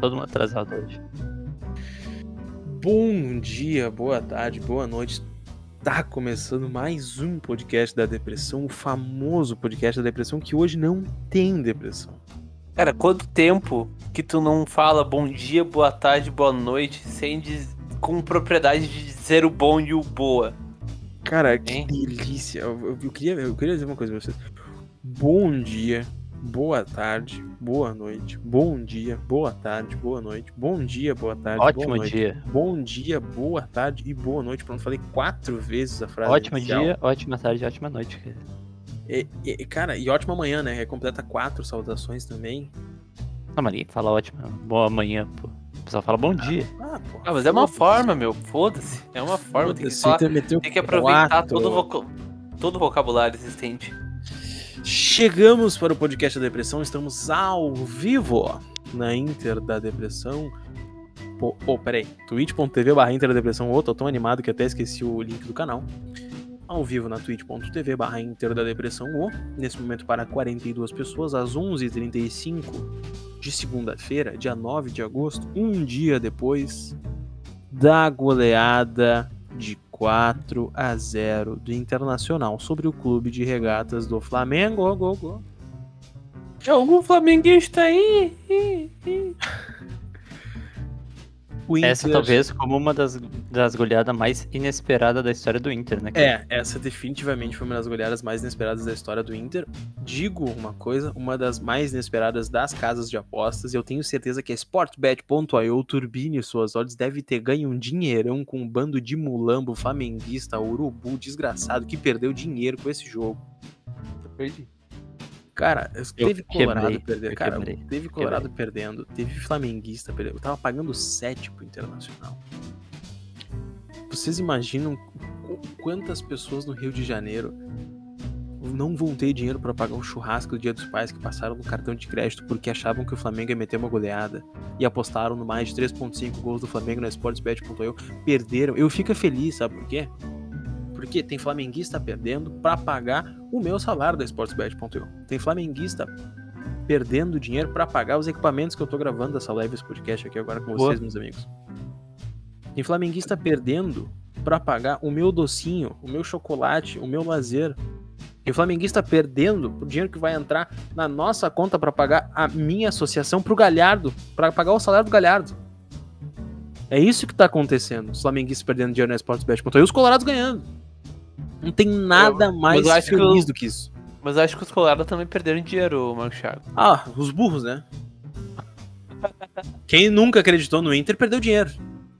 todo mundo atrasado hoje. Bom dia, boa tarde, boa noite. Tá começando mais um podcast da depressão, o famoso podcast da depressão que hoje não tem depressão. Cara, quanto tempo que tu não fala bom dia, boa tarde, boa noite, sem diz... com propriedade de dizer o bom e o boa? Cara, que hein? delícia. Eu, eu, eu, queria, eu queria dizer uma coisa pra vocês. Bom dia, boa tarde, boa noite, bom dia, boa tarde, boa noite, bom dia, boa tarde, Ótimo boa noite, dia. bom dia, boa tarde e boa noite. Pronto, falei quatro vezes a frase. Ótimo inicial. dia, ótima tarde, ótima noite. Cara. E, e, cara, e ótima manhã, né? Completa quatro saudações também. Não, mas ninguém fala ótima, boa manhã, pô. O pessoal fala bom dia. Ah, pô, ah mas é uma forma, meu. Foda-se. É uma forma. Tem que, falar, tem que aproveitar todo o, todo o vocabulário existente. Chegamos para o podcast da depressão, estamos ao vivo na Inter da Depressão. Pô, oh, peraí, twitch.tv barra Inter da Depressão, oh, tô tão animado que até esqueci o link do canal. Ao vivo na twitch.tv barra Inter da Depressão, oh, nesse momento para 42 pessoas, às 11h35 de segunda-feira, dia 9 de agosto, um dia depois da goleada 4 a 0 do Internacional sobre o clube de regatas do Flamengo. Go, go. Tem algum flamenguista aí? Inter... Essa talvez como uma das, das goleadas mais inesperadas da história do Inter, né? É, essa definitivamente foi uma das goleadas mais inesperadas da história do Inter. Digo uma coisa, uma das mais inesperadas das casas de apostas. Eu tenho certeza que a Sportbet.io, turbine suas olhos, deve ter ganho um dinheirão com um bando de mulambo, flamenguista, urubu, desgraçado, que perdeu dinheiro com esse jogo. Eu perdi. Cara, teve Colorado perdendo. Cara, quebrei, teve Colorado quebrei. perdendo, teve Flamenguista perdendo. Eu tava pagando 7 pro Internacional. Vocês imaginam quantas pessoas no Rio de Janeiro não vão ter dinheiro para pagar o churrasco do Dia dos Pais que passaram no cartão de crédito porque achavam que o Flamengo ia meter uma goleada e apostaram no mais de 3.5 gols do Flamengo na Sportsbet.eu, perderam. Eu fico feliz, sabe por quê? Porque tem flamenguista perdendo para pagar o meu salário da Sportsbet.eu. Tem flamenguista perdendo dinheiro para pagar os equipamentos que eu tô gravando essa live, esse podcast aqui agora com vocês, Boa. meus amigos. Tem flamenguista perdendo para pagar o meu docinho, o meu chocolate, o meu lazer. Tem flamenguista perdendo o dinheiro que vai entrar na nossa conta para pagar a minha associação pro Galhardo, para pagar o salário do Galhardo. É isso que tá acontecendo. Os flamenguistas perdendo dinheiro na Sportsbet.eu e os colorados ganhando. Não tem nada eu, mais feliz do que isso. Mas eu acho que os Colorado também perderam dinheiro, Marco Thiago. Ah, os burros, né? Quem nunca acreditou no Inter perdeu dinheiro.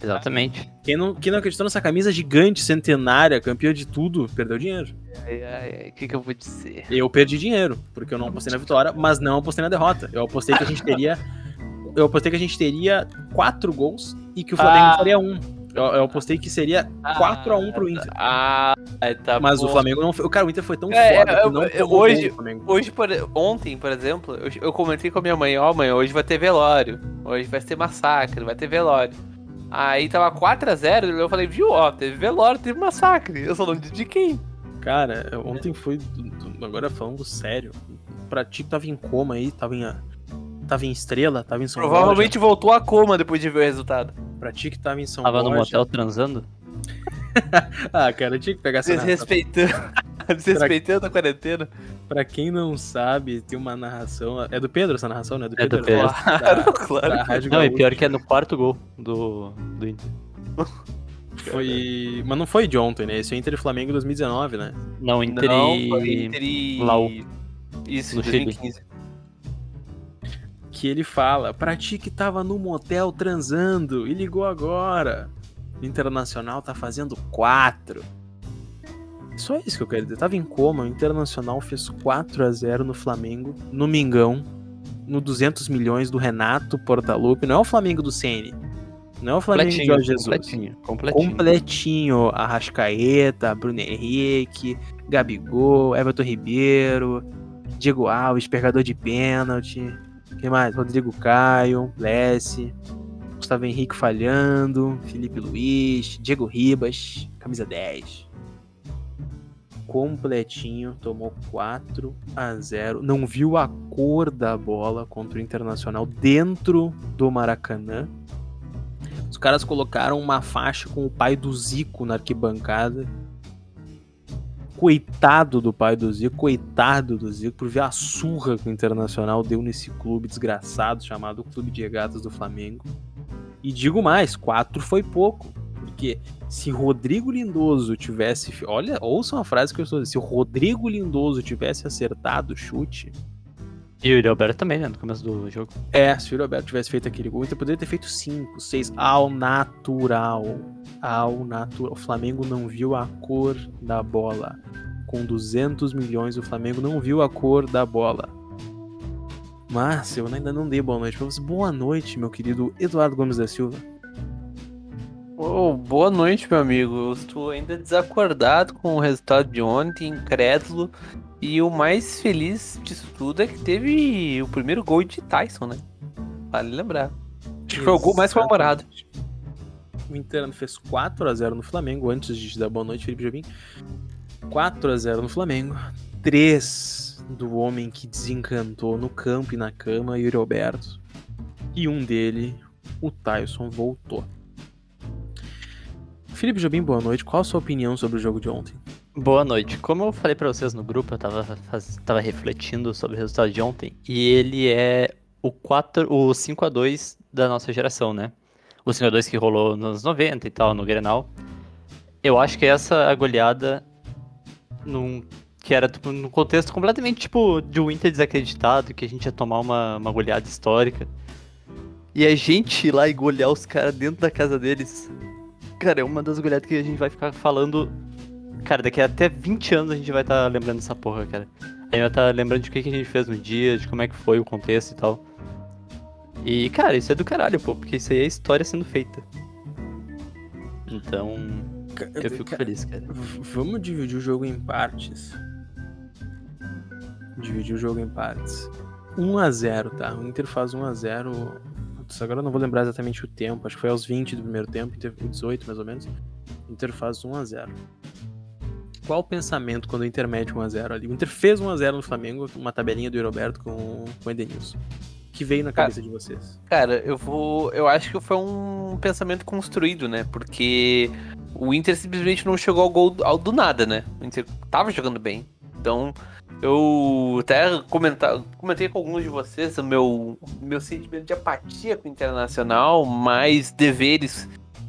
Exatamente. Quem não, quem não acreditou nessa camisa gigante, centenária, campeã de tudo, perdeu dinheiro. O que, que eu vou dizer? Eu perdi dinheiro, porque eu não apostei na vitória, mas não apostei na derrota. Eu apostei que a gente teria. eu apostei que a gente teria quatro gols e que o Flamengo ah. faria um. Eu, eu apostei que seria 4x1 ah, pro Inter. Ah, tá Mas bom. o Flamengo não foi. Cara, o Inter foi tão é, foda eu, que não hoje, hoje por, Ontem, por exemplo, eu, eu comentei com a minha mãe: Ó, oh, mãe, hoje vai ter velório. Hoje vai ter massacre, vai ter velório. Aí tava 4x0, eu falei, viu, ó, teve velório, teve massacre. Eu sou nome de quem? Cara, ontem foi. Agora falando sério. Pra ti que tava em coma aí, tava em tava em Estrela, tava em São Paulo. Provavelmente voltou a coma depois de ver o resultado. Pra ti que tava em São Paulo. Tava no motel transando? ah, cara, eu tinha que pegar essa Desrespeitando. Desrespeitando a quarentena. Pra quem não sabe, tem uma narração. É do Pedro essa narração, né? Do é Pedro, do Pedro. Claro, da, claro. Da não, e pior que é no quarto gol do, do Inter. Foi. Mas não foi de ontem, né? Esse é Inter e Flamengo 2019, né? Não, Inter não, e. Inter e. Lau. Isso, no 2015. Chile que ele fala: pra ti que tava no motel transando e ligou agora. O Internacional tá fazendo 4. Só isso que eu quero dizer. Tava em coma, o Internacional fez 4 a 0 no Flamengo, no Mingão, no 200 milhões do Renato Portaluppi. Não é o Flamengo do CN. Não é o Flamengo de Jorge Jesus. Completinho, completinho. Completinho. Arrascaeta, Bruno Henrique, Gabigol, Everton Ribeiro, Diego Alves, pegador de pênalti. Quem mais? Rodrigo Caio, Lessie, Gustavo Henrique falhando, Felipe Luiz, Diego Ribas, camisa 10. Completinho, tomou 4 a 0 não viu a cor da bola contra o Internacional dentro do Maracanã. Os caras colocaram uma faixa com o pai do Zico na arquibancada. Coitado do pai do Zico, coitado do Zico, por ver a surra que o Internacional deu nesse clube desgraçado chamado Clube de Regatas do Flamengo. E digo mais, 4 foi pouco. Porque se Rodrigo Lindoso tivesse. Olha, ouçam a frase que eu estou dizendo. Se o Rodrigo Lindoso tivesse acertado o chute. E o Yuri Alberto também, né? No começo do jogo. É, se o Yuri Alberto tivesse feito aquele gol, então poderia ter feito 5, 6 ao natural. Ao natural. O Flamengo não viu a cor da bola. Com 200 milhões, o Flamengo não viu a cor da bola. Mas eu ainda não dei boa noite pra você. Boa noite, meu querido Eduardo Gomes da Silva. Oh, boa noite, meu amigo. Eu estou ainda desacordado com o resultado de ontem, incrédulo. E o mais feliz disso tudo é que teve o primeiro gol de Tyson, né? Vale lembrar. Acho que foi o gol mais comemorado. O Inter fez 4x0 no Flamengo, antes de dar boa noite, Felipe Jobim. 4x0 no Flamengo. 3 do homem que desencantou no campo e na cama, Yuri Alberto. E um dele, o Tyson, voltou. Felipe Jobim, boa noite. Qual a sua opinião sobre o jogo de ontem? Boa noite. Como eu falei para vocês no grupo, eu tava, tava refletindo sobre o resultado de ontem. E ele é o, 4, o 5x2 da nossa geração, né? O 5x2 que rolou nos 90 e tal, no Grenal. Eu acho que essa goleada, num, que era tipo, num contexto completamente tipo de um Inter desacreditado, que a gente ia tomar uma, uma goleada histórica. E a gente ir lá e golear os caras dentro da casa deles Cara, é uma das goleadas que a gente vai ficar falando. Cara, daqui a até 20 anos a gente vai estar tá lembrando dessa porra, cara. A gente vai estar tá lembrando de o que, que a gente fez no dia, de como é que foi o contexto e tal. E, cara, isso é do caralho, pô, porque isso aí é história sendo feita. Então, eu fico feliz, cara. Vamos dividir o jogo em partes. Dividir o jogo em partes. 1 a 0 tá? O Inter faz 1 a 0 Putz, agora eu não vou lembrar exatamente o tempo, acho que foi aos 20 do primeiro tempo, 18 mais ou menos. Inter faz 1x0. Qual o pensamento quando o Inter mete 1x0 ali? O Inter fez 1x0 no Flamengo, uma tabelinha do Roberto com, com o Edenilson. que veio na cabeça cara, de vocês? Cara, eu vou. Eu acho que foi um pensamento construído, né? Porque o Inter simplesmente não chegou ao gol ao do nada, né? O Inter tava jogando bem. Então, eu até comentar, comentei com alguns de vocês o meu, meu sentimento de apatia com o Internacional, mais deveres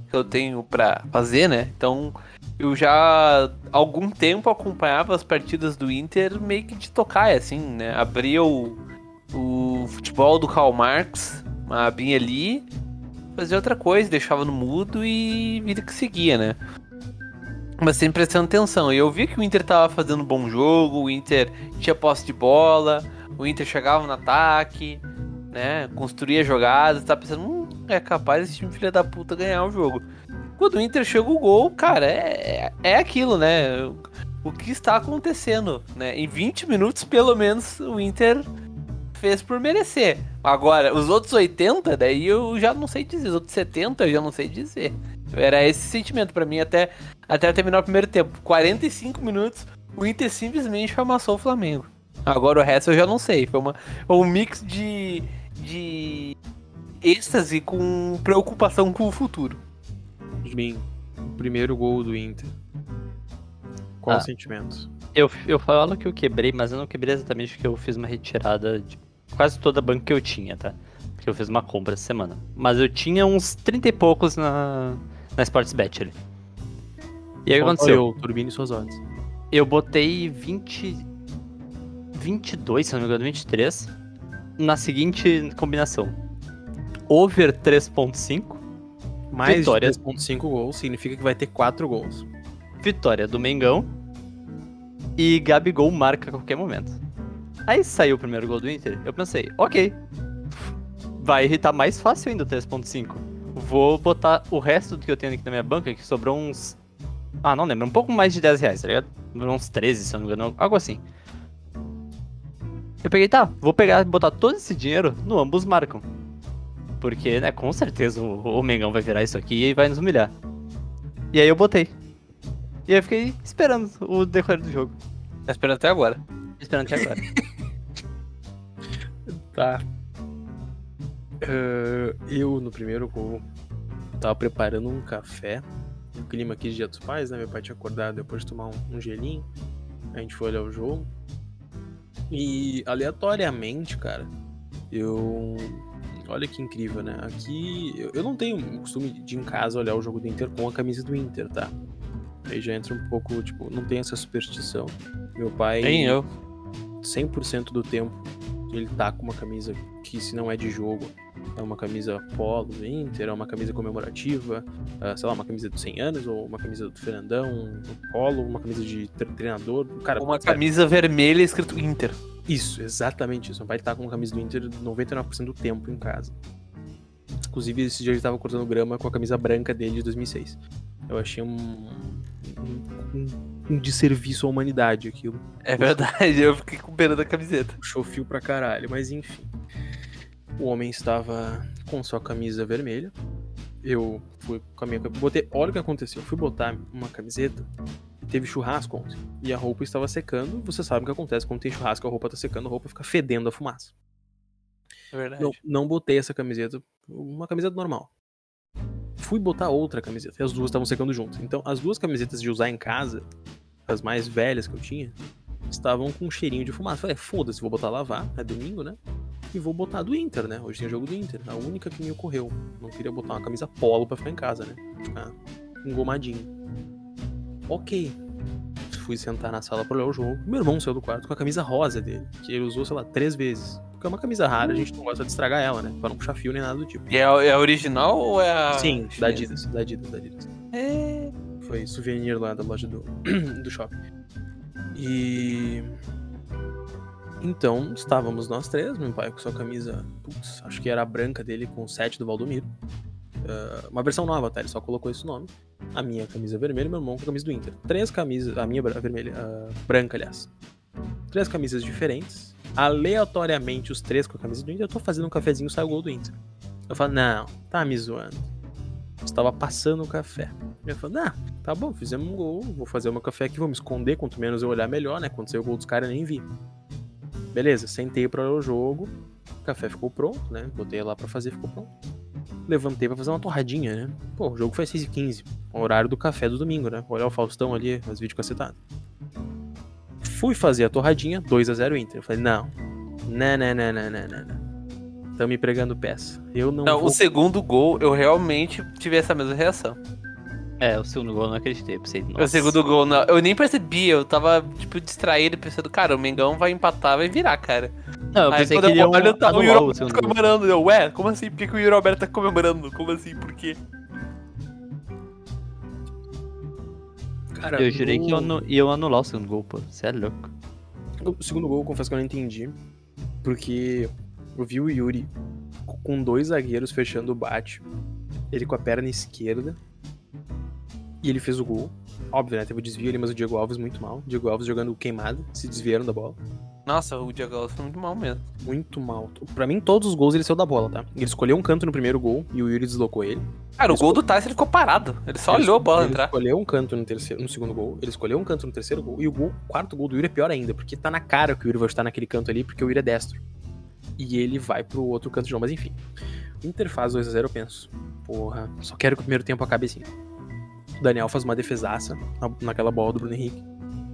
que eu tenho para fazer, né? Então, eu já há algum tempo acompanhava as partidas do Inter meio que de tocar, assim, né? Abria o, o futebol do Karl Marx, abinha ali, fazia outra coisa, deixava no mudo e vida que seguia, né? Mas sempre prestando atenção. E eu vi que o Inter tava fazendo um bom jogo, o Inter tinha posse de bola, o Inter chegava no ataque, né? Construía jogadas, tava pensando, hum, é capaz esse time filha da puta ganhar o jogo. Quando o Inter chega o gol, cara, é, é, é aquilo, né? O que está acontecendo, né? Em 20 minutos, pelo menos, o Inter fez por merecer. Agora, os outros 80, daí eu já não sei dizer. Os outros 70 eu já não sei dizer. Era esse sentimento para mim até, até terminar o primeiro tempo. 45 minutos, o Inter simplesmente amassou o Flamengo. Agora o resto eu já não sei. Foi uma, um mix de, de êxtase com preocupação com o futuro. Bem, primeiro gol do Inter. Qual ah, o sentimento? Eu, eu falo que eu quebrei, mas eu não quebrei exatamente porque eu fiz uma retirada de quase toda a banca que eu tinha, tá? Porque eu fiz uma compra essa semana. Mas eu tinha uns 30 e poucos na, na Sportsbet ali. E aí o que aconteceu? Turbine suas odds. Eu botei 20. 22, se não me engano, 23. Na seguinte combinação: over 3,5. Mais vitória... 3,5 gols significa que vai ter 4 gols. Vitória do Mengão. E Gabigol marca a qualquer momento. Aí saiu o primeiro gol do Inter. Eu pensei, ok. Vai irritar mais fácil ainda o 3,5 vou botar o resto do que eu tenho aqui na minha banca, que sobrou uns. Ah, não lembro, um pouco mais de 10 reais, tá ligado? Uns 13, se eu não me engano, algo assim. Eu peguei, tá, vou pegar e botar todo esse dinheiro no ambos marcam. Porque, né, com certeza o, o Mengão vai virar isso aqui e vai nos humilhar. E aí eu botei. E eu fiquei esperando o decorrer do jogo. Tá esperando até agora. Esperando até agora. tá. Uh, eu, no primeiro gol, tava preparando um café. O clima aqui de Dia dos Pais, né? Meu pai tinha acordado depois de tomar um, um gelinho. A gente foi olhar o jogo. E aleatoriamente, cara, eu. Olha que incrível, né? Aqui eu não tenho o costume de em casa olhar o jogo do Inter com a camisa do Inter, tá? Aí já entra um pouco, tipo, não tem essa superstição. Meu pai. Nem eu. 100% do tempo ele tá com uma camisa que, se não é de jogo, é uma camisa polo Inter, é uma camisa comemorativa, uh, sei lá, uma camisa dos 100 anos, ou uma camisa do Fernandão, um polo, uma camisa de treinador. Cara, uma camisa vermelha escrito Inter. Isso, exatamente isso. Meu pai tá com uma camisa do Inter 99% do tempo em casa. Inclusive, esse dia ele tava cortando grama com a camisa branca dele de 2006. Eu achei um, um, um, desserviço à humanidade aquilo. É verdade, eu fiquei com pena da camiseta. Puxou fio pra caralho, mas enfim. O homem estava com sua camisa vermelha. Eu fui com a minha. Botei. Olha o que aconteceu. Eu fui botar uma camiseta teve churrasco ontem e a roupa estava secando. Você sabe o que acontece quando tem churrasco, a roupa está secando, a roupa fica fedendo a fumaça. É verdade. Não, não botei essa camiseta, uma camiseta normal. Fui botar outra camiseta e as duas estavam secando juntas. Então, as duas camisetas de usar em casa, as mais velhas que eu tinha, estavam com um cheirinho de fumaça. Falei, foda-se, vou botar lavar, é domingo, né? E vou botar do Inter, né? Hoje tem jogo do Inter. A única que me ocorreu. Não queria botar uma camisa polo pra ficar em casa, né? Ficar engomadinho. Ok. Fui sentar na sala pra olhar o jogo. Meu irmão saiu do quarto com a camisa rosa dele, que ele usou, sei lá, três vezes. Porque é uma camisa rara, a gente não gosta de estragar ela, né? Pra não puxar fio nem nada do tipo. E é, é a original ou é a. Sim, da Adidas, da Adidas, da Adidas. É. Foi souvenir lá da loja do, do shopping. E. Então, estávamos nós três, meu pai com sua camisa, putz, acho que era a branca dele com o 7 do Valdomiro. Uh, uma versão nova, tá? Ele só colocou esse nome. A minha camisa vermelha e meu irmão com a camisa do Inter. Três camisas, a minha vermelha, uh, branca, aliás. Três camisas diferentes. Aleatoriamente, os três com a camisa do Inter. Eu tô fazendo um cafezinho, sai o gol do Inter. Eu falo, não, tá me zoando. Estava passando o café. Eu falo, não, tá bom, fizemos um gol, vou fazer o meu café aqui, vou me esconder, quanto menos eu olhar melhor, né? Quando saiu o gol dos caras, eu nem vi. Beleza, sentei para o jogo, o café ficou pronto, né? Botei lá para fazer, ficou pronto levantei pra fazer uma torradinha, né? Pô, o jogo foi 6h15, horário do café do domingo, né? Olhar o Faustão ali, as vídeos cacetados. Fui fazer a torradinha, 2x0 Inter. Eu falei, não, não, não, não, não, não, não. Estão me pregando peça. Eu não. Não, vou... o segundo gol, eu realmente tive essa mesma reação. É, o segundo gol eu não acreditei, pensei, nossa. O segundo gol, não, eu nem percebi, eu tava, tipo, distraído, pensando, cara, o Mengão vai empatar, vai virar, cara. Não, eu pensei Aí, que ele ia olho, tá, o Yuri tá comemorando, eu, ué, como assim? Por que, que o Yuri Alberto tá comemorando? Como assim? Por quê? Cara, eu jurei que iam ia anular o segundo gol, pô. Você é louco. O segundo gol, eu confesso que eu não entendi. Porque eu vi o Yuri com dois zagueiros fechando o bate. Ele com a perna esquerda e ele fez o gol. Óbvio, né? Teve o desvio ali, mas o Diego Alves muito mal. O Diego Alves jogando queimado, se desviaram da bola. Nossa, o Diego Alves foi muito mal mesmo. Muito mal. Pra mim, todos os gols ele saiu da bola, tá? Ele escolheu um canto no primeiro gol e o Yuri deslocou ele. Cara, ele o gol do Tyson ele ficou parado. Ele só ele olhou a bola ele entrar. Ele escolheu um canto no, terceiro, no segundo gol. Ele escolheu um canto no terceiro gol. E o gol, quarto gol do Yuri é pior ainda, porque tá na cara que o Yuri vai estar naquele canto ali, porque o Yuri é destro. E ele vai pro outro canto de novo. Mas enfim. Inter faz 2x0, eu penso. Porra, só quero que o primeiro tempo acabe assim. O Daniel faz uma defesaça naquela bola do Bruno Henrique.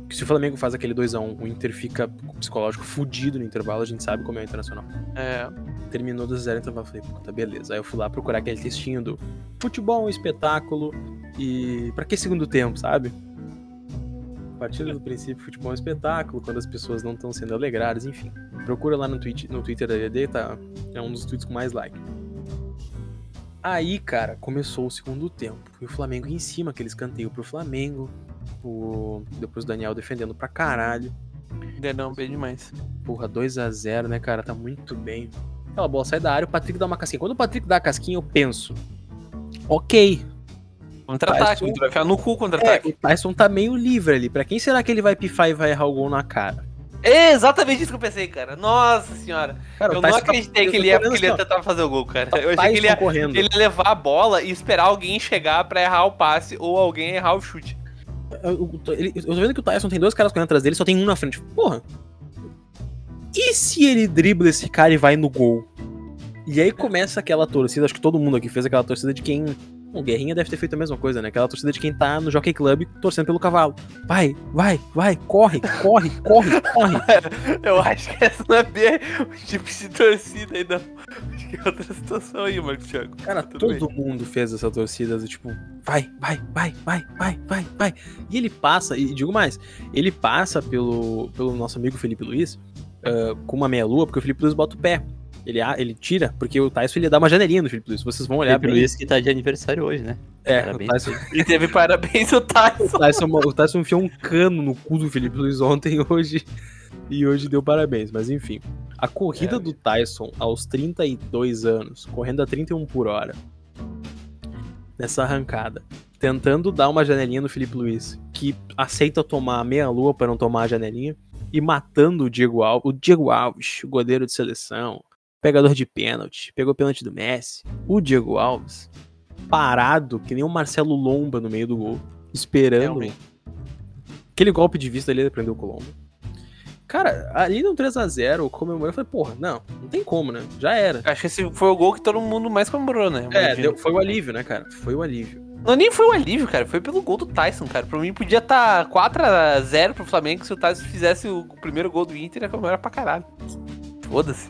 Que se o Flamengo faz aquele 2x1, o Inter fica psicológico fudido no intervalo, a gente sabe como é o Internacional. É. Terminou 2x0 então eu falei, puta, beleza. Aí eu fui lá procurar aquele textinho do futebol, um espetáculo e. pra que segundo tempo, sabe? Partindo do princípio, futebol é um espetáculo, quando as pessoas não estão sendo alegradas, enfim. Procura lá no, tweet, no Twitter da ED, tá? É um dos tweets com mais like. Aí, cara, começou o segundo tempo. E o Flamengo em cima, aquele escanteio pro Flamengo. O... Depois o Daniel defendendo pra caralho. Denão bem demais. Porra, 2 a 0 né, cara? Tá muito bem. Aquela bola sai da área, o Patrick dá uma casquinha. Quando o Patrick dá a casquinha, eu penso. Ok. Contra-ataque, Tyson... vai ficar no cu contra-ataque. É, o Tyson tá meio livre ali. Pra quem será que ele vai pifar e vai errar o gol na cara? É exatamente isso que eu pensei, cara. Nossa senhora. Cara, eu não tá acreditei tá... que, ele ia, ele ia tentar fazer o gol, cara. Tá eu achei que ele ia, correndo. ele ia levar a bola e esperar alguém chegar pra errar o passe ou alguém errar o chute. Eu, eu, eu tô vendo que o Tyson tem dois caras correndo atrás dele, só tem um na frente. Porra. E se ele dribla esse cara e vai no gol? E aí começa aquela torcida, acho que todo mundo aqui fez aquela torcida de quem o Guerrinha deve ter feito a mesma coisa, né? Aquela torcida de quem tá no Jockey Club torcendo pelo cavalo. Vai, vai, vai, corre, corre, corre, corre. Eu acho que essa não é bem o tipo de torcida ainda. Acho que é outra situação aí, Marcos Thiago. Cara, Tudo todo bem. mundo fez essa torcida do tipo, vai, vai, vai, vai, vai, vai, vai. E ele passa, e digo mais, ele passa pelo, pelo nosso amigo Felipe Luiz uh, com uma meia-lua, porque o Felipe Luiz bota o pé. Ele, ele tira, porque o Tyson ele dá uma janelinha no Felipe Luiz. Vocês vão olhar Felipe bem. Luiz que tá de aniversário hoje, né? É, parabéns. O Tyson... e teve parabéns o Tyson. O Tyson. O Tyson enfiou um cano no cu do Felipe Luiz ontem hoje. E hoje deu parabéns, mas enfim. A corrida é. do Tyson aos 32 anos, correndo a 31 por hora, nessa arrancada, tentando dar uma janelinha no Felipe Luiz, que aceita tomar meia lua para não tomar a janelinha, e matando o Diego Alves, o Diego Alves, o goleiro de seleção, pegador de pênalti, pegou pênalti do Messi. O Diego Alves, parado, que nem o Marcelo Lomba no meio do gol, esperando. Realmente. Aquele golpe de vista ali ele prendeu o Colombo. Cara, ali no 3x0, eu comemorei, eu falei, porra, não, não tem como, né? Já era. Acho que esse foi o gol que todo mundo mais comemorou, né? É, deu, foi o alívio, né, cara? Foi o alívio. Não, nem foi o alívio, cara. Foi pelo gol do Tyson, cara. Pra mim podia estar tá 4x0 pro Flamengo se o Tyson fizesse o primeiro gol do Inter, ia comemorar pra caralho. Foda-se.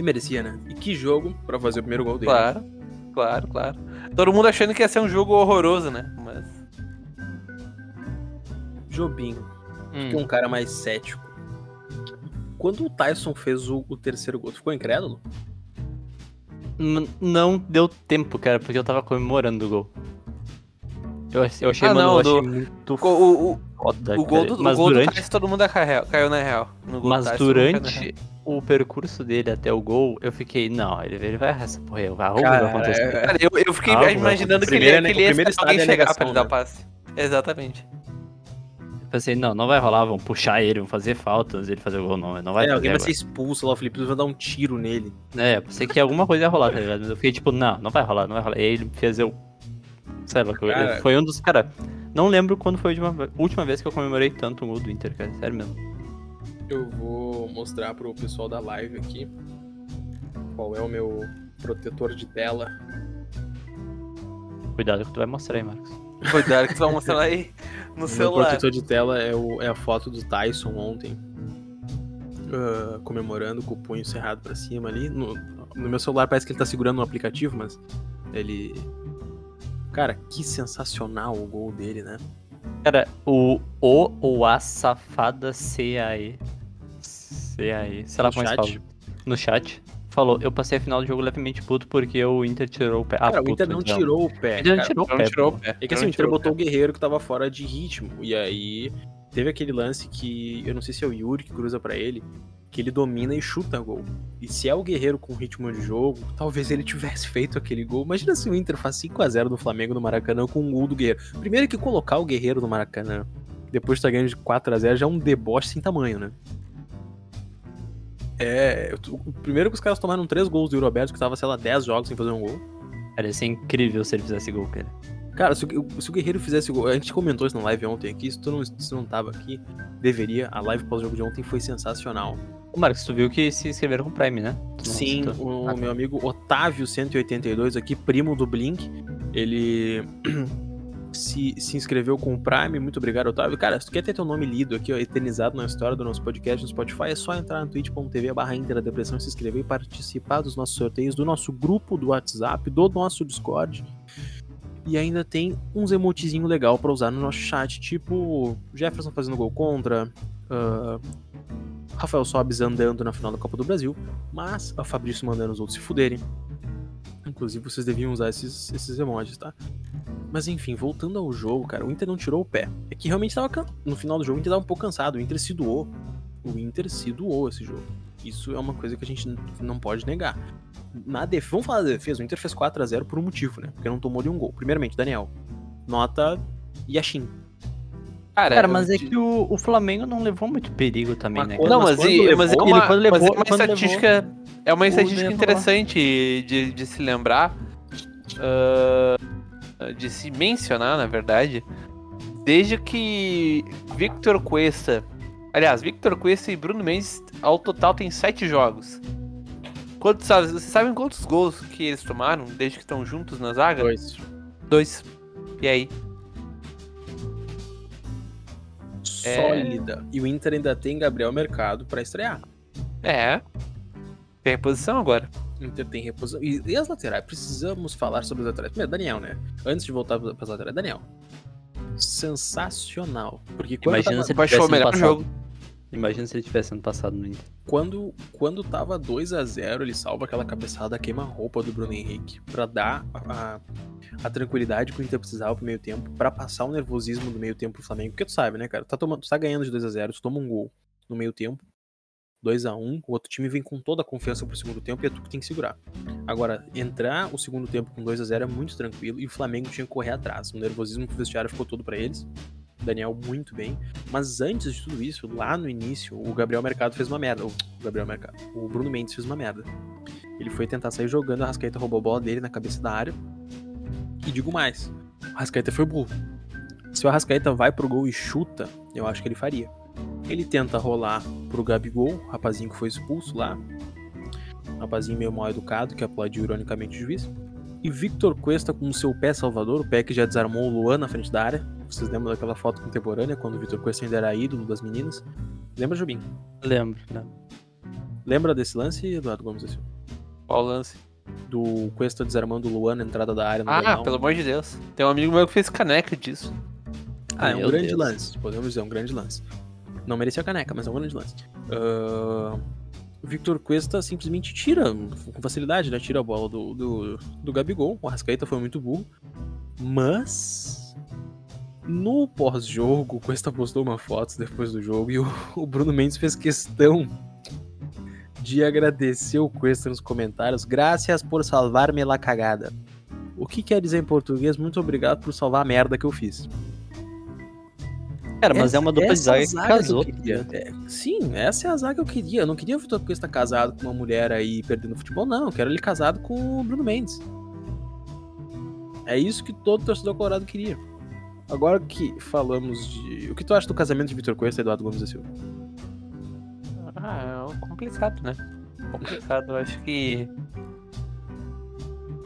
E merecia, né? E que jogo pra fazer o primeiro gol dele. Claro, claro, claro. Todo mundo achando que ia ser um jogo horroroso, né? Mas. Jobinho. Hum. Que é um cara mais cético. Quando o Tyson fez o, o terceiro gol, tu ficou incrédulo? N não deu tempo, cara, porque eu tava comemorando o gol. Eu, eu achei, ah, mano, não, eu do, achei muito o, o, foda, o gol do, mas o gol durante... do Tyson, todo mundo caiu, caiu na real. mas Tyson, durante o percurso dele até o gol, eu fiquei, não, ele, ele vai essa porra, algo vai acontecer. É, cara, eu, eu fiquei algo imaginando que ele, ia, que ele ia alguém é chegar pra ele dar né? passe. Exatamente. Eu pensei, não, não vai rolar, vão puxar ele, vão fazer faltas, ele fazer o gol, não, não vai É, alguém vai ser expulso lá, o Felipe vai dar um tiro nele. É, eu pensei que alguma coisa ia rolar, tá ligado? Eu fiquei tipo, não, não vai rolar, não vai rolar. E aí ele fez eu. Sei lá, cara... foi um dos. Cara, não lembro quando foi a última, última vez que eu comemorei tanto o gol do Inter, cara, sério mesmo eu vou mostrar pro pessoal da live aqui qual é o meu protetor de tela. Cuidado que tu vai mostrar aí, Marcos. Cuidado que tu vai mostrar aí no o celular. O protetor de tela é, o, é a foto do Tyson ontem. Uh, comemorando com o punho cerrado pra cima ali. No, no meu celular parece que ele tá segurando um aplicativo, mas ele. Cara, que sensacional o gol dele, né? Cara, o O ou a safada CAE você aí, sei lá como é que no chat, falou, eu passei a final do jogo levemente puto porque o Inter tirou o pé. Ah, cara, o Inter não então. tirou o pé. O Inter não tirou, cara, o, pé, não tirou o pé. É que assim, o Inter botou o Guerreiro que tava fora de ritmo. E aí teve aquele lance que, eu não sei se é o Yuri que cruza para ele, que ele domina e chuta gol. E se é o Guerreiro com ritmo de jogo, talvez ele tivesse feito aquele gol. Imagina se o Inter faz 5 a 0 no Flamengo no Maracanã com um gol do Guerreiro. Primeiro que colocar o Guerreiro no Maracanã, depois de tá ganhando de 4 a 0 já é um deboche sem tamanho, né? É. O primeiro que os caras tomaram três gols do Roberto, que tava, sei lá, 10 jogos sem fazer um gol. Cara, ia ser incrível se ele fizesse gol, cara. Cara, se o, se o Guerreiro fizesse gol. A gente comentou isso na live ontem aqui. Se tu não, se não tava aqui, deveria. A live pós-jogo de ontem foi sensacional. Ô, Marcos, tu viu que se inscreveram com o Prime, né? Sim, o ah, tá. meu amigo Otávio182 aqui, primo do Blink, ele se, se inscreveu com o Prime. Muito obrigado, Otávio. Cara, se tu quer ter teu nome lido aqui, ó, eternizado na história do nosso podcast no Spotify, é só entrar no twitch.tv barra Depressão, se inscrever e participar dos nossos sorteios, do nosso grupo do WhatsApp, do nosso Discord. E ainda tem uns emotezinho legal para usar no nosso chat, tipo Jefferson fazendo gol contra, uh, Rafael Sobes andando na final da Copa do Brasil, mas o Fabrício mandando os outros se fuderem. Inclusive, vocês deviam usar esses, esses emojis, tá? Mas enfim, voltando ao jogo, cara, o Inter não tirou o pé. É que realmente tava can... no final do jogo o Inter tava um pouco cansado, o Inter se doou. O Inter se doou esse jogo. Isso é uma coisa que a gente não pode negar. Na def... Vamos falar da defesa, o Inter fez 4 a 0 por um motivo, né? Porque não tomou nenhum gol. Primeiramente, Daniel. Nota Yashin. Cara, cara, mas é que o, o Flamengo não levou muito perigo também, né? Não, mas, mas, e, mas, levou, uma, quando levou, mas é uma estatística, levou, é uma estatística interessante de, de se lembrar. Uh, de se mencionar, na verdade, desde que Victor Cuesta. Aliás, Victor Cuesta e Bruno Mendes ao total tem sete jogos. Quantos, vocês sabem quantos gols que eles tomaram desde que estão juntos na zaga? Dois. Dois. E aí? Sólida. É... E o Inter ainda tem Gabriel Mercado para estrear. É. Tem reposição agora. O Inter tem reposição. E, e, as laterais? Precisamos falar sobre as laterais. Primeiro, Daniel, né? Antes de voltar para as laterais, Daniel. Sensacional. Porque quando Imagina tava... se ele tivesse o melhor passado... jogo. Imagina se ele tivesse ano passado no Inter. Quando, quando tava 2 a 0 ele salva aquela cabeçada queima-roupa do Bruno Henrique para dar a, a, tranquilidade que o Inter precisava pro meio tempo, para passar o nervosismo do meio tempo pro Flamengo. Porque tu sabe, né, cara? Tu tá, tomando, tu tá ganhando de 2 a 0 tu toma um gol no meio tempo, 2 a 1 o outro time vem com toda a confiança pro segundo tempo e é tu que tem que segurar. Agora, entrar o segundo tempo com 2 a 0 é muito tranquilo e o Flamengo tinha que correr atrás. O nervosismo pro vestiário ficou todo para eles. Daniel muito bem. Mas antes de tudo isso, lá no início, o Gabriel Mercado fez uma merda. O Gabriel Mercado. O Bruno Mendes fez uma merda. Ele foi tentar sair jogando, a Rascaeta roubou a bola dele na cabeça da área. E digo mais, o Rascaeta foi burro. Se o Arrascaeta vai pro gol e chuta, eu acho que ele faria. Ele tenta rolar pro Gabigol, rapazinho que foi expulso lá. rapazinho meio mal educado, que aplaudiu ironicamente o juiz. E Victor Cuesta com o seu pé salvador, o pé que já desarmou o Luan na frente da área. Vocês lembram daquela foto contemporânea, quando o Vitor Cuesta ainda era ídolo das meninas? Lembra, Jubim? Lembro, né? Lembra desse lance, Eduardo Gomes? Qual lance? Do Cuesta desarmando o Luan na entrada da área no Ah, pelo amor de Deus. Tem um amigo meu que fez caneca disso. Ah, é um grande Deus. lance. Podemos dizer, é um grande lance. Não merecia caneca, mas é um grande lance. Uh, o Victor Cuesta simplesmente tira, com facilidade, né? Tira a bola do, do, do Gabigol. O Arrascaeta foi muito burro. Mas no pós-jogo, o Cuesta postou uma foto depois do jogo e o, o, Bruno Mendes fez questão de agradecer o Cuesta nos comentários. Graças por salvar-me la cagada. O que quer dizer em português? Muito obrigado por salvar a merda que eu fiz. Cara, mas essa, é uma dupla de zaga que casou. Que é, sim, essa é a zaga que eu queria. Eu não queria o Vitor Cuesta casado com uma mulher aí perdendo futebol, não. Eu quero ele casado com o Bruno Mendes. É isso que todo torcedor colorado queria. Agora que falamos de. O que tu acha do casamento de Vitor Cuesta e Eduardo Gomes da Silva? Ah, é complicado, né? Complicado. Eu acho que.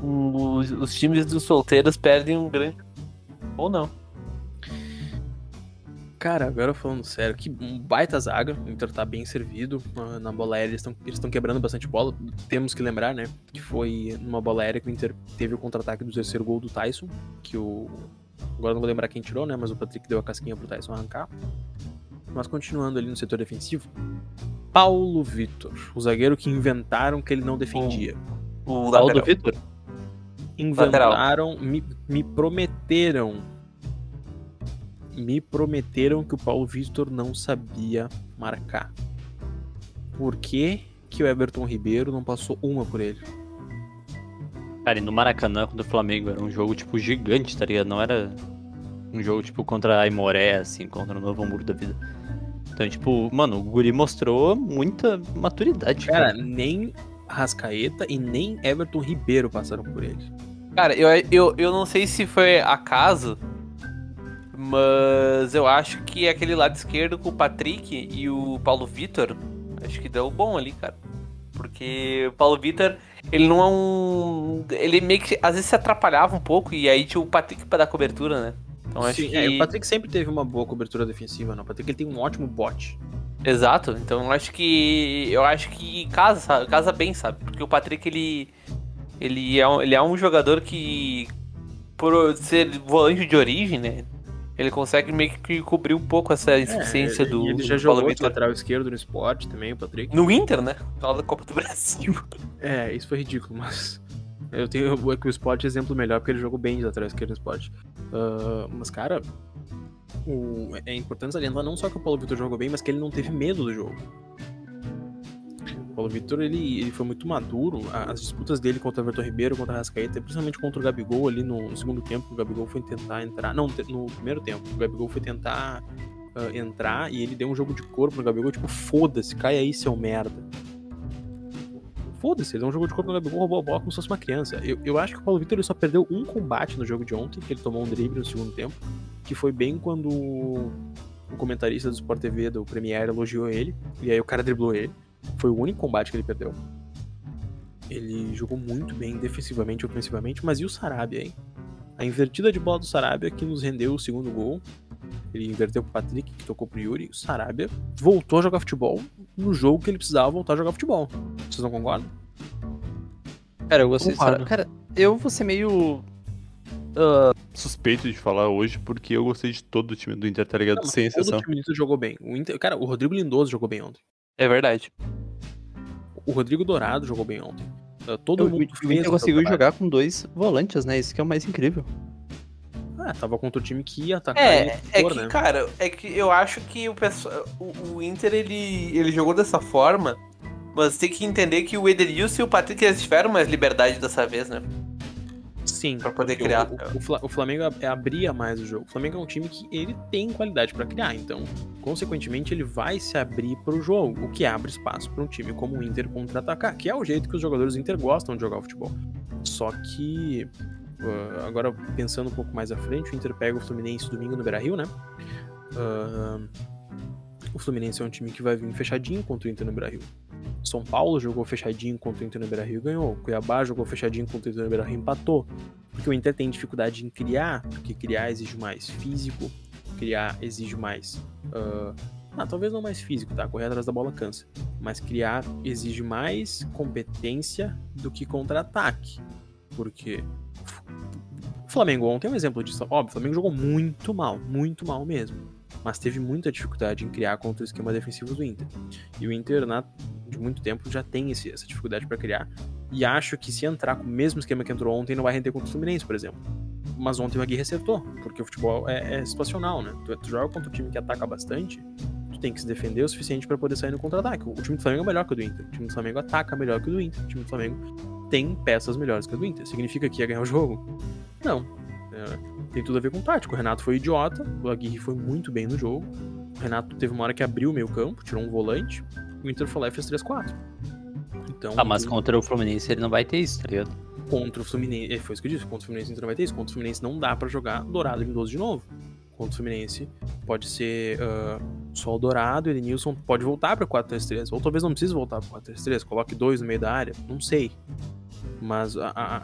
Os, os times dos solteiros perdem um grande. Ou não. Cara, agora falando sério, que baita zaga. O Inter tá bem servido. Na bola aérea, eles estão quebrando bastante bola. Temos que lembrar, né? Que foi numa bola aérea que o Inter teve o contra-ataque do terceiro gol do Tyson. Que o Agora não vou lembrar quem tirou, né? Mas o Patrick deu a casquinha pro Tyson arrancar. Mas continuando ali no setor defensivo, Paulo Vitor, o zagueiro que inventaram que ele não defendia. O, o Paulo Vitor? Inventaram, me, me prometeram. Me prometeram que o Paulo Vitor não sabia marcar. Por que, que o Everton Ribeiro não passou uma por ele? Cara, e no Maracanã contra o Flamengo era um jogo, tipo, gigante, tá ligado? Não era um jogo, tipo, contra a Aimoré, assim, contra o Novo Hamburgo da vida. Então, tipo, mano, o Guri mostrou muita maturidade. Cara, cara. nem Rascaeta e nem Everton Ribeiro passaram por ele. Cara, eu, eu, eu não sei se foi acaso, mas eu acho que aquele lado esquerdo com o Patrick e o Paulo Vitor, acho que deu bom ali, cara. Porque o Paulo Vitor, ele não é um. Ele meio que às vezes se atrapalhava um pouco e aí tinha o Patrick pra dar cobertura, né? Então acho Sim, que. É, o Patrick sempre teve uma boa cobertura defensiva, não. O Patrick ele tem um ótimo bote. Exato, então eu acho que. Eu acho que casa, casa bem, sabe? Porque o Patrick ele. Ele é um, ele é um jogador que. Por ser volante de origem, né? Ele consegue meio que cobrir um pouco essa é, insuficiência é, do. Ele já do jogou de lateral esquerdo no esporte também, o Patrick. No Inter, né? Fala da Copa do Brasil. É, isso foi ridículo, mas. Eu tenho que o esporte é exemplo melhor porque ele jogou bem de lateral esquerdo no esporte. Uh, mas, cara, o... é importante salientar não só que o Paulo Vitor jogou bem, mas que ele não teve medo do jogo. Paulo Vitor ele, ele foi muito maduro. As disputas dele contra o Everton Ribeiro, contra o Rascaeta, principalmente contra o Gabigol ali no, no, segundo tempo, o Gabigol foi tentar entrar. Não, no primeiro tempo, o Gabigol foi tentar uh, entrar e ele deu um jogo de corpo no Gabigol, tipo, foda-se, cai aí, seu merda. foda-se, ele não jogou de corpo no Gabigol, roubou a bola como se fosse uma criança. Eu, eu acho que o Paulo Vitor só perdeu um combate no jogo de ontem, que ele tomou um drible no segundo tempo, que foi bem quando o comentarista do Sport TV, do Premiere, elogiou ele, e aí o cara driblou ele. Foi o único combate que ele perdeu. Ele jogou muito bem defensivamente e ofensivamente, mas e o Sarabia, hein? A invertida de bola do Sarabia que nos rendeu o segundo gol. Ele inverteu pro Patrick, que tocou pro Yuri. O Sarabia voltou a jogar futebol no jogo que ele precisava voltar a jogar futebol. Vocês não concordam? Cara, eu gostei Sarabia. Cara, eu vou ser meio. Uh, suspeito de falar hoje, porque eu gostei de todo o time do Inter, tá ligado? Não, Sem exceção. O time do Inter jogou bem. O Inter, cara, o Rodrigo Lindoso jogou bem ontem. É verdade. O Rodrigo Dourado jogou bem ontem. Uh, todo eu, mundo o Inter conseguiu jogar com dois volantes, né? Isso que é o mais incrível. Ah, tava contra o time que ia atacar. É, é que, né? cara, é que eu acho que o, pessoal, o, o, Inter ele, ele jogou dessa forma, mas tem que entender que o Edenilson e o Patrick eles tiveram mais liberdade dessa vez, né? Sim. Pra poder criar. O, o, o, Flamengo abria mais o jogo. O Flamengo é um time que ele tem qualidade para criar, então, consequentemente, ele vai se abrir pro jogo, o que abre espaço para um time como o Inter contra-atacar, que é o jeito que os jogadores do Inter gostam de jogar o futebol. Só que Uh, agora, pensando um pouco mais à frente, o Inter pega o Fluminense domingo no Beira-Rio, né? Uh, o Fluminense é um time que vai vir fechadinho contra o Inter no Beira-Rio. São Paulo jogou fechadinho contra o Inter no Beira-Rio e ganhou. Cuiabá jogou fechadinho contra o Inter no Beira-Rio e empatou. Porque o Inter tem dificuldade em criar, porque criar exige mais físico, criar exige mais... Uh, ah, talvez não mais físico, tá? Correr atrás da bola cansa. Mas criar exige mais competência do que contra-ataque. Porque o Flamengo ontem é um exemplo disso. Óbvio, o Flamengo jogou muito mal, muito mal mesmo. Mas teve muita dificuldade em criar contra o esquema defensivo do Inter. E o Inter, na, de muito tempo, já tem esse, essa dificuldade para criar. E acho que se entrar com o mesmo esquema que entrou ontem, não vai render contra o Fluminense, por exemplo. Mas ontem o Aguirre acertou, porque o futebol é, é situacional, né? Tu, tu, joga contra um time que ataca bastante, tu tem que se defender o suficiente para poder sair no contra-ataque. O time do Flamengo é melhor que o do Inter. O time do Flamengo ataca melhor que o do Inter. O time do Flamengo tem peças melhores que a do Inter. Significa que ia ganhar o jogo? Não. É, tem tudo a ver com tático. O Renato foi idiota, o Aguirre foi muito bem no jogo. O Renato teve uma hora que abriu o meio campo, tirou um volante. O Inter foi lá e fez 3-4. Então, ah, mas contra o Fluminense ele não vai ter isso, tá ligado? Contra o Fluminense, é, foi isso que eu disse, contra o Fluminense o Inter não vai ter isso. Contra o Fluminense não dá para jogar Dourado em 12 de novo. Contra o Fluminense pode ser uh, só o Dourado, Edenilson pode voltar pra 4-3-3. Ou talvez não precise voltar pra 4-3-3, coloque dois no meio da área, não sei. Mas a, a,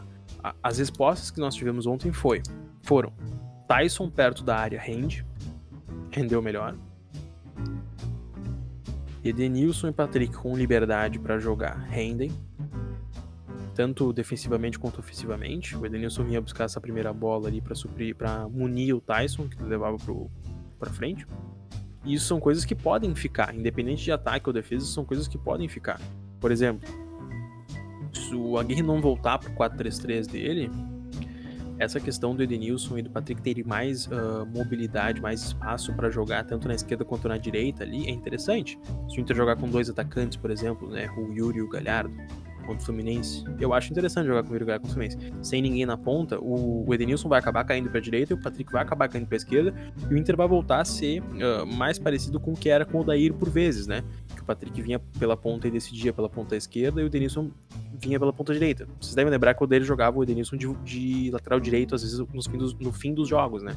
as respostas que nós tivemos ontem foi, foram Tyson perto da área rende, rendeu melhor. Edenilson e Patrick com liberdade para jogar rendem, tanto defensivamente quanto ofensivamente. O Edenilson vinha buscar essa primeira bola ali para suprir, para munir o Tyson que levava para frente. E isso são coisas que podem ficar, independente de ataque ou defesa, são coisas que podem ficar. Por exemplo, se o Aguirre não voltar pro 4-3-3 dele, essa questão do Edenilson e do Patrick terem mais uh, mobilidade, mais espaço para jogar tanto na esquerda quanto na direita ali é interessante. Se o Inter jogar com dois atacantes, por exemplo, né, o Yuri e o Galhardo, contra o Fluminense. Eu acho interessante jogar com o Uruguai contra o Fluminense. Sem ninguém na ponta, o, o Edenilson vai acabar caindo para a direita e o Patrick vai acabar caindo para a esquerda. E o Inter vai voltar a ser uh, mais parecido com o que era com o Daír por vezes, né? Que o Patrick vinha pela ponta e decidia pela ponta esquerda e o Edenilson vinha pela ponta direita. Vocês devem lembrar que o dele jogava o Edenilson de, de lateral direito, às vezes no fim dos, no fim dos jogos, né?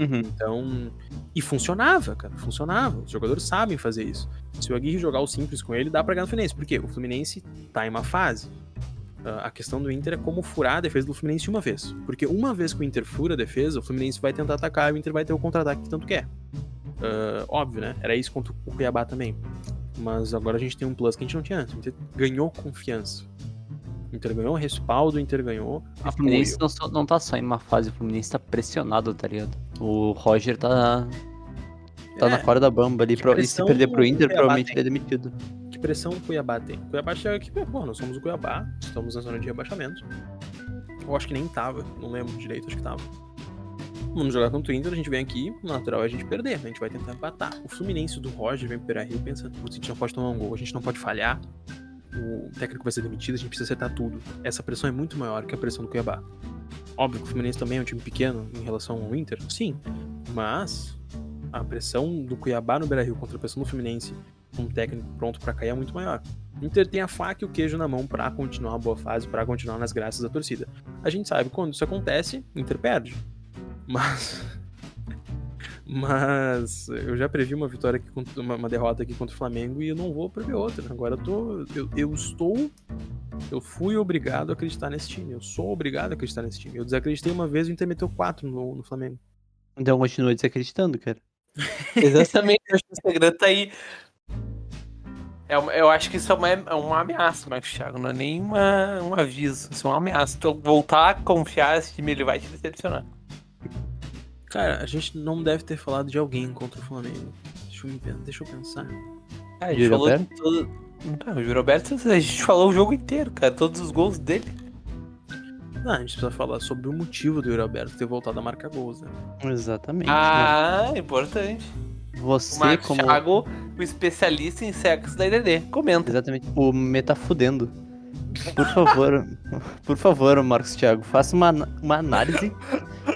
Uhum. Então. E funcionava, cara. Funcionava. Os jogadores sabem fazer isso. Se o Aguirre jogar o simples com ele, dá pra ganhar no Fluminense. Por quê? O Fluminense tá em uma fase. Uh, a questão do Inter é como furar a defesa do Fluminense uma vez. Porque uma vez que o Inter fura a defesa, o Fluminense vai tentar atacar e o Inter vai ter o contra-ataque que tanto quer. Uh, óbvio, né? Era isso contra o Cuiabá também. Mas agora a gente tem um plus que a gente não tinha antes. O Inter ganhou confiança. Inter ganhou respaldo, o Inter ganhou. O Fluminense não, não tá só em uma fase, o Fluminense tá pressionado, tá ligado? O Roger tá. Tá é, na corda da bamba ali. Pro, e se perder pro Inter, provavelmente ele é demitido. Que pressão o Cuiabá tem? O Cuiabá chega aqui, pô, nós somos o Cuiabá, estamos na zona de rebaixamento. Eu acho que nem tava, não lembro direito, acho que tava. Vamos jogar contra o Inter, a gente vem aqui, natural é a gente perder, a gente vai tentar empatar. O Fluminense do Roger vem pro Rio pensando, a gente não pode tomar um gol, a gente não pode falhar, o técnico vai ser demitido, a gente precisa acertar tudo. Essa pressão é muito maior que a pressão do Cuiabá. Óbvio que o Fluminense também é um time pequeno em relação ao Inter, sim, mas a pressão do Cuiabá no Beira-Rio contra a pressão do Fluminense um técnico pronto para cair é muito maior. Inter tem a faca e o queijo na mão para continuar uma boa fase, para continuar nas graças da torcida. A gente sabe quando isso acontece, Inter perde. Mas mas eu já previ uma vitória aqui contra, uma, uma, derrota aqui contra o Flamengo e eu não vou prever outra. Agora eu tô. Eu, eu, estou. Eu fui obrigado a acreditar nesse time. Eu sou obrigado a acreditar nesse time. Eu desacreditei uma vez e o Inter meteu 4 no, no Flamengo. Então continua desacreditando, cara. Exatamente, acho que o segredo tá aí. É uma, eu acho que isso é uma, é uma ameaça, Marcos Thiago. Não é nem uma, um aviso. Isso é uma ameaça. Então, voltar a confiar nesse time, ele vai te decepcionar. Cara, a gente não deve ter falado de alguém contra o Flamengo. Deixa eu, deixa eu pensar. Ah, a gente Juro falou de todo... Não, o Júlio Roberto, a gente falou o jogo inteiro, cara. Todos os gols dele. Não, a gente precisa falar sobre o motivo do Yuri Alberto ter voltado a marcar gols, né? Exatamente. Ah, né? importante. Você, o Marcos como. Thiago, o especialista em sexo da IDD. Comenta. Exatamente. O metafudendo. Por favor, por favor, Marcos Thiago, faça uma, uma análise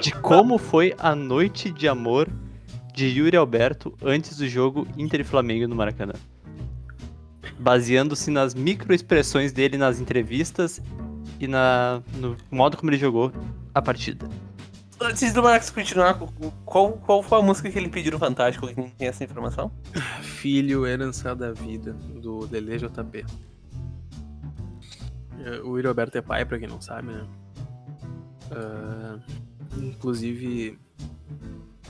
de como foi a noite de amor de Yuri Alberto antes do jogo Inter e Flamengo no Maracanã. Baseando-se nas microexpressões dele nas entrevistas e na, no modo como ele jogou a partida. Antes do Marcos continuar, qual, qual foi a música que ele pediu no Fantástico? Quem tem essa informação? Filho, herança da vida, do Dele JP. É, o Yuri Alberto é pai, pra quem não sabe, né? Uh, inclusive,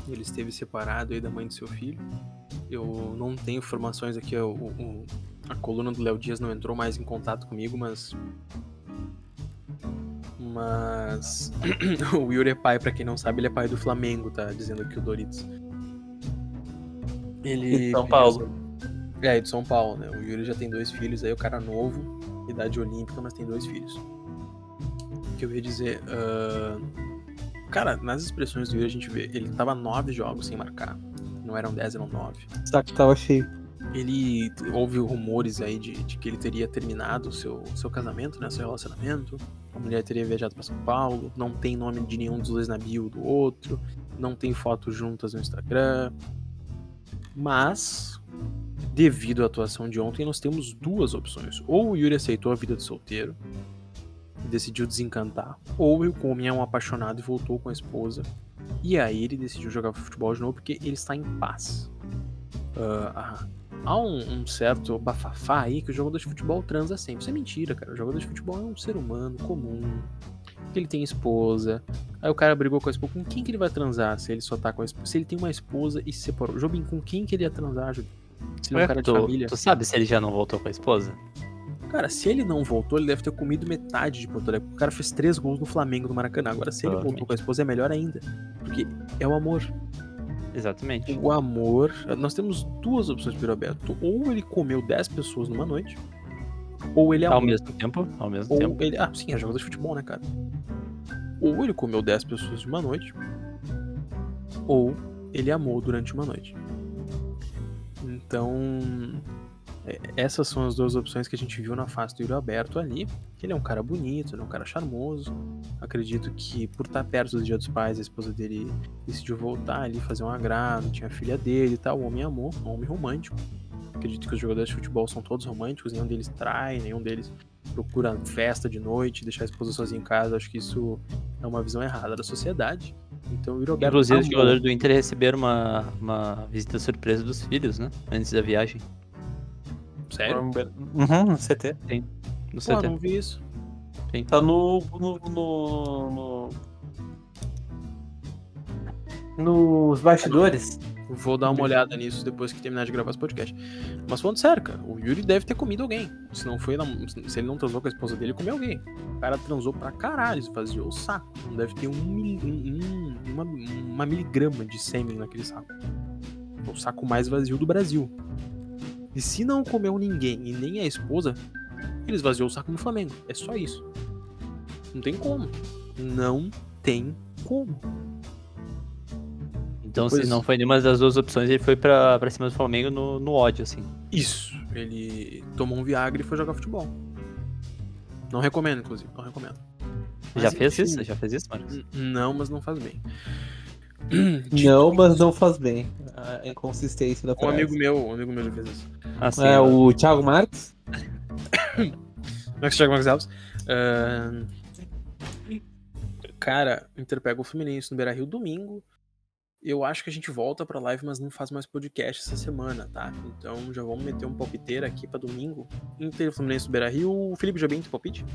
ele esteve separado aí da mãe do seu filho. Eu não tenho informações aqui, o, o, a coluna do Léo Dias não entrou mais em contato comigo, mas. Mas. o Yuri é pai, pra quem não sabe, ele é pai do Flamengo, tá dizendo aqui o Doritos. Ele. São Paulo. É, de São Paulo, né? O Yuri já tem dois filhos aí, o cara novo idade olímpica, mas tem dois filhos. O que eu ia dizer? Uh... Cara, nas expressões do Yuri a gente vê, ele tava nove jogos sem marcar. Não eram dez, eram nove. Que tava cheio. Ele houve rumores aí de, de que ele teria terminado o seu, seu casamento, né? Seu relacionamento. A mulher teria viajado para São Paulo. Não tem nome de nenhum dos dois na bio do outro. Não tem fotos juntas no Instagram. Mas devido à atuação de ontem, nós temos duas opções. Ou o Yuri aceitou a vida de solteiro e decidiu desencantar, ou o Komi é um apaixonado e voltou com a esposa. E aí ele decidiu jogar futebol de novo porque ele está em paz. Uh, há um, um, certo bafafá aí que o jogador de futebol transa sempre. Isso é mentira, cara. O jogador de futebol é um ser humano comum. Ele tem esposa. Aí o cara brigou com a esposa. Com quem que ele vai transar se ele só tá com a esposa? Se ele tem uma esposa e se separou. Jobim, com quem que ele ia transar, Jobim? Se ele é um cara de tu, família. Tu sabe se ele já não voltou com a esposa? Cara, se ele não voltou, ele deve ter comido metade de Porto Alegre. O cara fez três gols no Flamengo do Maracanã. Agora, se ele voltou com a esposa, é melhor ainda. Porque é o amor. Exatamente. O amor. Nós temos duas opções para o Roberto. Ou ele comeu 10 pessoas numa noite, ou ele amou. Ao mesmo tempo? Ao mesmo ou tempo. Ele... Ah, sim, é jogador de futebol, né, cara? Ou ele comeu 10 pessoas de uma noite, ou ele amou durante uma noite. Então, é, essas são as duas opções que a gente viu na face do Yuri Alberto ali. Ele é um cara bonito, ele é um cara charmoso. Acredito que por estar perto do Dia dos Pais, a esposa dele decidiu voltar ali, fazer um agrado, tinha a filha dele e tal. O homem amou, um homem romântico. Acredito que os jogadores de futebol são todos românticos, nenhum deles trai, nenhum deles procura festa de noite, deixar a esposa sozinha em casa. Acho que isso é uma visão errada da sociedade. Então, o Roberto Inclusive, os jogadores do Inter receberam uma, uma visita surpresa dos filhos, né? Antes da viagem. Sério? Uhum, no CT. Tem. No Pô, CT. não vi isso. Tem. Tá no. no, no, no... Nos bastidores. Vou dar uma olhada nisso depois que terminar de gravar esse podcast. Mas falando sério, cara, o Yuri deve ter comido alguém. Se não foi, se ele não transou com a esposa dele, comeu alguém. O cara transou pra caralho, esvaziou o saco. Não deve ter um, um, uma, uma miligrama de sêmen naquele saco. É o saco mais vazio do Brasil. E se não comeu ninguém e nem a esposa, ele esvaziou o saco no Flamengo. É só isso. Não tem como. Não tem como. Então, Depois... se não foi nenhuma das duas opções, ele foi pra, pra cima do Flamengo no, no ódio, assim. Isso. Ele tomou um Viagra e foi jogar futebol. Não recomendo, inclusive. Não recomendo. Mas, Já fez enfim, isso? Já fez isso, Marcos? Não, mas não faz bem. Não, mas não faz bem. A inconsistência da frase. Um amigo meu, um amigo meu já fez isso. Ah, sim, é, o Thiago Marques? Max Thiago Max Alves. Uh... Cara, Inter pega o Fluminense no Beira Rio domingo. Eu acho que a gente volta pra live, mas não faz mais podcast essa semana, tá? Então já vamos meter um palpiteiro aqui pra domingo. Inter Fluminense no Beira Rio. O Felipe Jobim, tem palpite?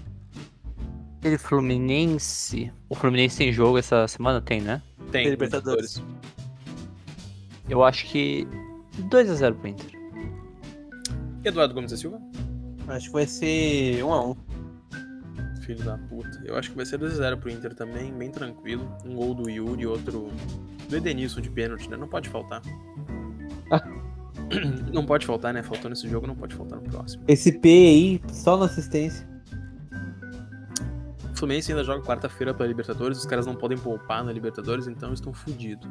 Aquele Fluminense. O Fluminense tem jogo essa semana? Tem, né? Tem, tem Libertadores. Eu acho que 2x0 pro Inter. Eduardo Gomes da Silva? Acho que vai ser 1x1. Filho da puta. Eu acho que vai ser 2x0 pro Inter também, bem tranquilo. Um gol do Yuri, outro do Edenilson de pênalti, né? Não pode faltar. não pode faltar, né? Faltou nesse jogo, não pode faltar no próximo. Esse P aí, só na assistência. O Fluminense ainda joga quarta-feira pela Libertadores, os caras não podem poupar na Libertadores, então estão fodidos.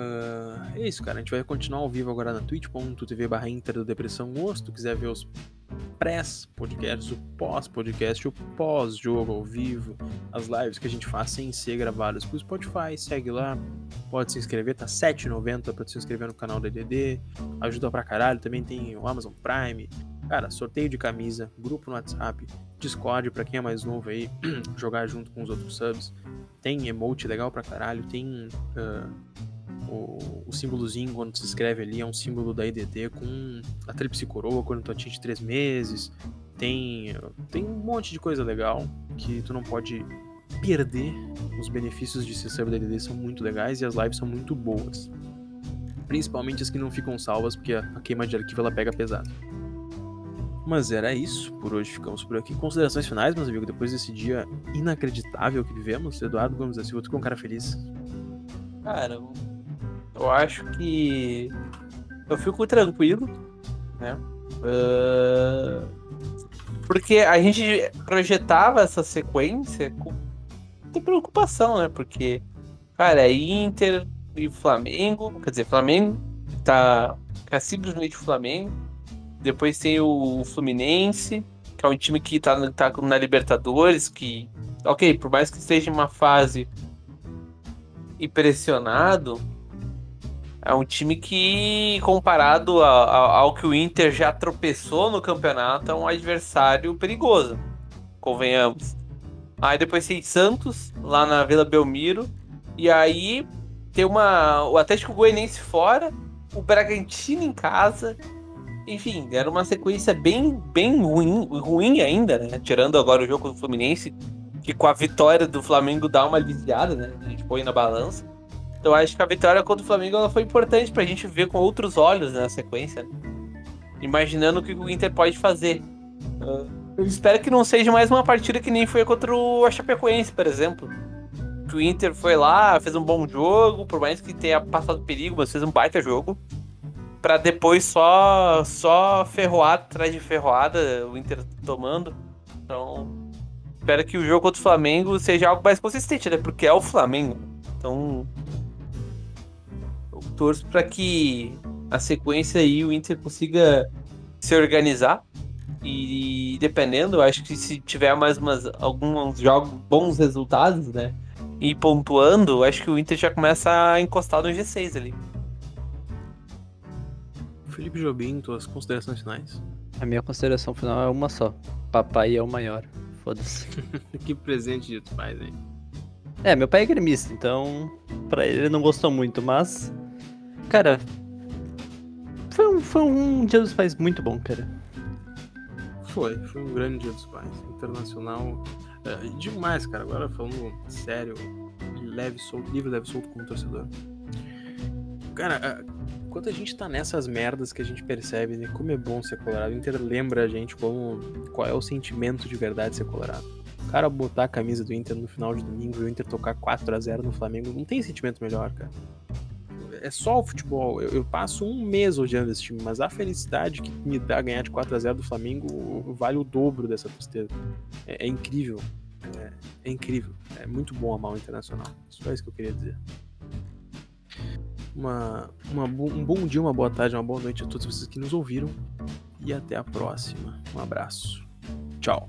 Uh, é isso, cara. A gente vai continuar ao vivo agora na twitch.tv barra Inter da Depressão se tu quiser ver os pré-podcasts, o pós-podcast, o pós-jogo ao vivo, as lives que a gente faz sem ser gravadas pro Spotify, segue lá, pode se inscrever, tá R$7,90 pra se inscrever no canal da EDD, ajuda pra caralho, também tem o Amazon Prime, cara, sorteio de camisa, grupo no WhatsApp, Discord pra quem é mais novo aí, jogar junto com os outros subs, tem emote legal pra caralho, tem... Uh, o, o símbolozinho quando se escreve ali é um símbolo da IDD com a tríplice coroa quando tu atinge três meses. Tem, tem um monte de coisa legal que tu não pode perder. Os benefícios de ser server da IDD são muito legais e as lives são muito boas. Principalmente as que não ficam salvas, porque a queima de arquivo ela pega pesado. Mas era isso. Por hoje ficamos por aqui. Considerações finais, meus amigos, depois desse dia inacreditável que vivemos. Eduardo Gomes da Silva, tu com um cara feliz. Cara, eu acho que eu fico tranquilo, né? Uh... Porque a gente projetava essa sequência com preocupação, né? Porque, cara, é Inter e Flamengo, quer dizer, Flamengo tá, simplesmente Flamengo. Depois tem o Fluminense, que é um time que tá, tá na Libertadores, que, ok, por mais que esteja em uma fase impressionado, é um time que, comparado a, a, ao que o Inter já tropeçou no campeonato, é um adversário perigoso. Convenhamos. Aí depois tem Santos, lá na Vila Belmiro. E aí tem uma. O Atlético Goianiense fora, o Bragantino em casa. Enfim, era uma sequência bem, bem ruim, ruim ainda, né? Tirando agora o jogo do Fluminense, que com a vitória do Flamengo dá uma aliviada, né? A gente põe na balança. Então acho que a vitória contra o Flamengo ela foi importante pra gente ver com outros olhos na sequência. Né? Imaginando o que o Inter pode fazer. Uh, eu espero que não seja mais uma partida que nem foi contra o Chapecoense, por exemplo. Que o Inter foi lá, fez um bom jogo, por mais que tenha passado perigo, mas fez um baita jogo. Pra depois só, só ferroada atrás de ferroada, o Inter tomando. Então, espero que o jogo contra o Flamengo seja algo mais consistente, né? Porque é o Flamengo. Então, torço para que a sequência aí o Inter consiga se organizar. E dependendo, acho que se tiver mais umas, alguns jogos, bons resultados, né? E pontuando, acho que o Inter já começa a encostar no G6 ali. Felipe Jobim, tuas considerações finais? A minha consideração final é uma só. Papai é o maior. Foda-se. que presente de tu pais, hein? É, meu pai é gremista, então pra ele ele não gostou muito, mas Cara, foi um, foi um Dia dos Pais muito bom, cara. Foi, foi um grande Dia dos Pais. Internacional. É, demais, cara. Agora falando sério, leve, solto, livre, leve, solto como torcedor. Cara, quando a gente tá nessas merdas que a gente percebe, né, como é bom ser colorado, o Inter lembra a gente como, qual é o sentimento de verdade ser colorado. O cara botar a camisa do Inter no final de domingo e o Inter tocar 4 a 0 no Flamengo, não tem sentimento melhor, cara é só o futebol. Eu, eu, passo um mês odiando esse time, mas a felicidade que me dá ganhar de 4 a 0 do Flamengo vale o dobro dessa tristeza. É, é incrível. É, é, incrível. É muito bom amar o Internacional. Só isso que eu queria dizer. Uma, uma, um bom dia, uma boa tarde, uma boa noite a todos vocês que nos ouviram. E até a próxima. Um abraço. Tchau.